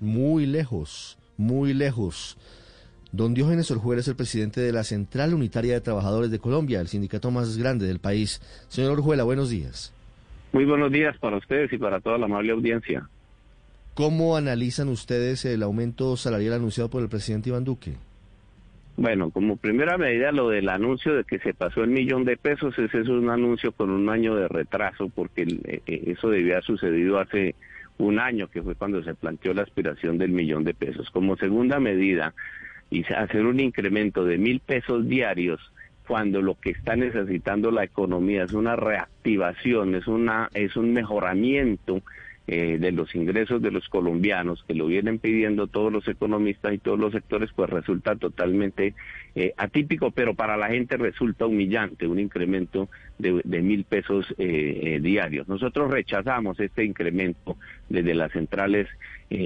muy lejos, muy lejos. Don Diógenes Orjuela es el presidente de la Central Unitaria de Trabajadores de Colombia, el sindicato más grande del país. Señor Orjuela, buenos días. Muy buenos días para ustedes y para toda la amable audiencia. ¿Cómo analizan ustedes el aumento salarial anunciado por el presidente Iván Duque? Bueno, como primera medida lo del anuncio de que se pasó el millón de pesos, ese es un anuncio con un año de retraso, porque eh, eh, eso debía haber sucedido hace un año, que fue cuando se planteó la aspiración del millón de pesos. Como segunda medida, y hacer un incremento de mil pesos diarios cuando lo que está necesitando la economía es una reactivación, es una es un mejoramiento eh, de los ingresos de los colombianos que lo vienen pidiendo todos los economistas y todos los sectores, pues resulta totalmente eh, atípico, pero para la gente resulta humillante un incremento de, mil pesos eh, diarios. Nosotros rechazamos este incremento desde las centrales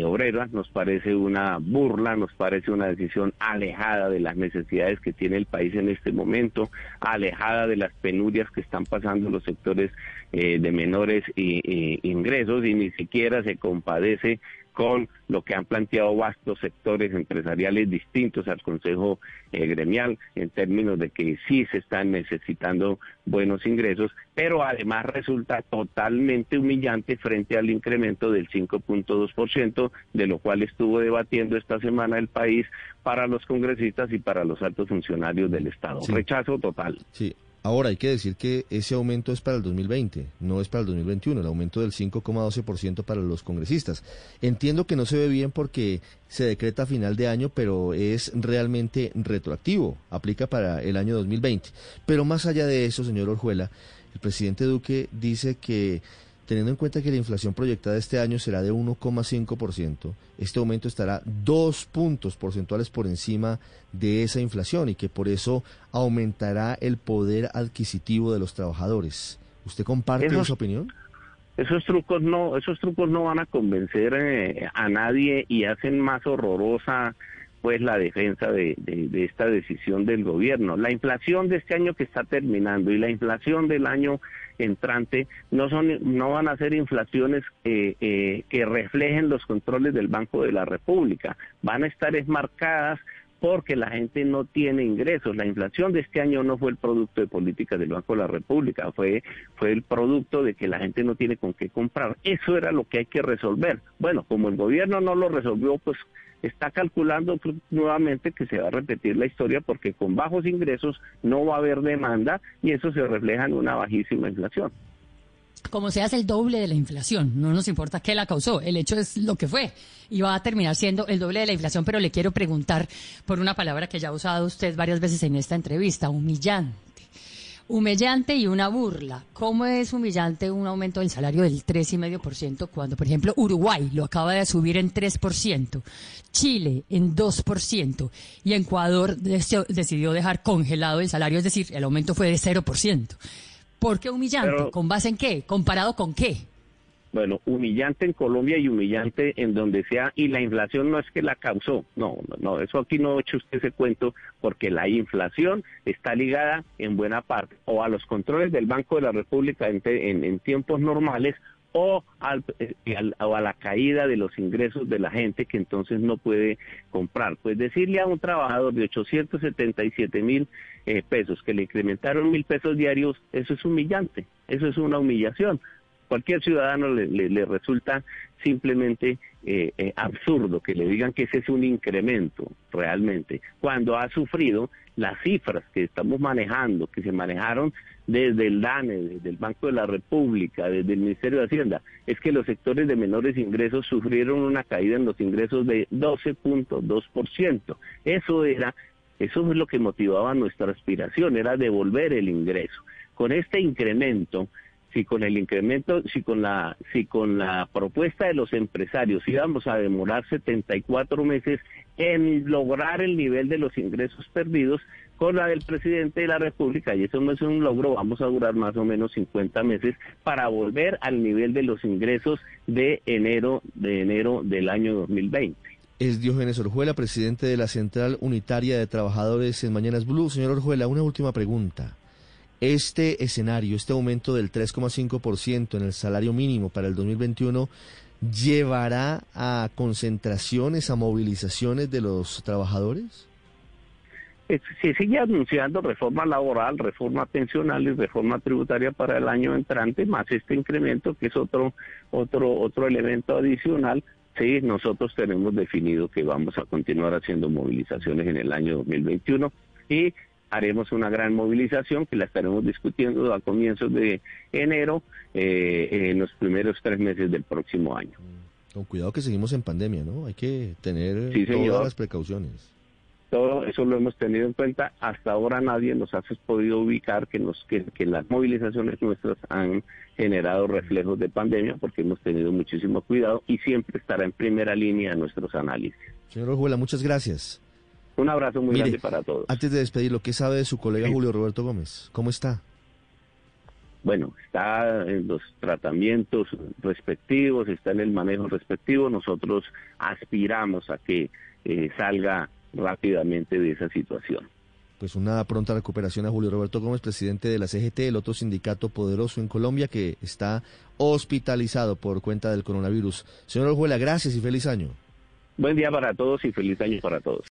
obreras, nos parece una burla, nos parece una decisión alejada de las necesidades que tiene el país en este momento, alejada de las penurias que están pasando los sectores de menores ingresos y ni siquiera se compadece con lo que han planteado vastos sectores empresariales distintos al Consejo eh, Gremial en términos de que sí se están necesitando buenos ingresos, pero además resulta totalmente humillante frente al incremento del 5.2%, de lo cual estuvo debatiendo esta semana el país para los congresistas y para los altos funcionarios del Estado. Rechazo total. Sí, Ahora hay que decir que ese aumento es para el 2020, no es para el 2021, el aumento del 5,12% para los congresistas. Entiendo que no se ve bien porque se decreta a final de año, pero es realmente retroactivo, aplica para el año 2020. Pero más allá de eso, señor Orjuela, el presidente Duque dice que Teniendo en cuenta que la inflación proyectada este año será de 1,5%, este aumento estará dos puntos porcentuales por encima de esa inflación y que por eso aumentará el poder adquisitivo de los trabajadores. ¿Usted comparte esa opinión? Esos trucos no, esos trucos no van a convencer eh, a nadie y hacen más horrorosa pues la defensa de, de, esta decisión del gobierno. La inflación de este año que está terminando y la inflación del año entrante no son no van a ser inflaciones eh, eh, que reflejen los controles del Banco de la República, van a estar esmarcadas porque la gente no tiene ingresos. La inflación de este año no fue el producto de políticas del Banco de la República, fue, fue el producto de que la gente no tiene con qué comprar. Eso era lo que hay que resolver. Bueno, como el gobierno no lo resolvió, pues está calculando nuevamente que se va a repetir la historia porque con bajos ingresos no va a haber demanda y eso se refleja en una bajísima inflación. Como sea, es el doble de la inflación. No nos importa qué la causó. El hecho es lo que fue. Y va a terminar siendo el doble de la inflación. Pero le quiero preguntar por una palabra que ya ha usado usted varias veces en esta entrevista, humillante humillante y una burla. ¿Cómo es humillante un aumento del salario del 3,5% cuando, por ejemplo, Uruguay lo acaba de subir en 3%, Chile en 2% y Ecuador decidió dejar congelado el salario, es decir, el aumento fue de 0%? ¿Por qué humillante? ¿Con base en qué? ¿Comparado con qué? bueno, humillante en Colombia y humillante en donde sea, y la inflación no es que la causó, no, no, no, eso aquí no hecho usted ese cuento, porque la inflación está ligada en buena parte o a los controles del Banco de la República en, en, tiempos normales o, al, eh, o a la caída de los ingresos de la gente que entonces no puede comprar. Pues decirle a un trabajador de 877 mil eh, pesos que le incrementaron mil pesos diarios, eso es humillante, eso es una humillación cualquier ciudadano le, resulta simplemente eh, eh, absurdo que le digan que ese es un incremento realmente, cuando ha sufrido las cifras que estamos manejando, que se manejaron desde el DANE, desde el Banco de la República, desde el Ministerio de Hacienda, es que los sectores de menores ingresos sufrieron una caída en los ingresos de 12.2%. Eso era, eso es lo que motivaba nuestra aspiración, era devolver el ingreso. Con este incremento, si con el incremento, si con la, si con la propuesta de los empresarios íbamos a demorar 74 meses en lograr el nivel de los ingresos perdidos, con la del presidente de la República, y eso no es un logro, vamos a durar más o menos 50 meses para volver al nivel de los ingresos de enero, de enero del año 2020. Es Diógenes Orjuela, presidente de la Central Unitaria de Trabajadores en Mañanas Blue. Señor Orjuela, una última pregunta. Este escenario, este aumento del 3,5% en el salario mínimo para el 2021, llevará a concentraciones, a movilizaciones de los trabajadores? Se sigue anunciando reforma laboral, reforma pensional y reforma tributaria para el año entrante, más este incremento que es otro otro otro elemento adicional. Sí, nosotros tenemos definido que vamos a continuar haciendo movilizaciones en el año 2021 y haremos una gran movilización que la estaremos discutiendo a comienzos de enero, eh, en los primeros tres meses del próximo año. Con cuidado que seguimos en pandemia, ¿no? Hay que tener todas las precauciones. Todo eso lo hemos tenido en cuenta. Hasta ahora nadie nos ha podido ubicar que, nos, que, que las movilizaciones nuestras han generado reflejos de pandemia porque hemos tenido muchísimo cuidado y siempre estará en primera línea nuestros análisis. Señor Orjuela, muchas gracias. Un abrazo muy grande para todos. Antes de despedirlo, ¿qué sabe de su colega Julio Roberto Gómez? ¿Cómo está? Bueno, está en los tratamientos respectivos, está en el manejo respectivo. Nosotros aspiramos a que eh, salga rápidamente de esa situación. Pues una pronta recuperación a Julio Roberto Gómez, presidente de la CGT, el otro sindicato poderoso en Colombia que está hospitalizado por cuenta del coronavirus. Señor Orjuela, gracias y feliz año. Buen día para todos y feliz año para todos.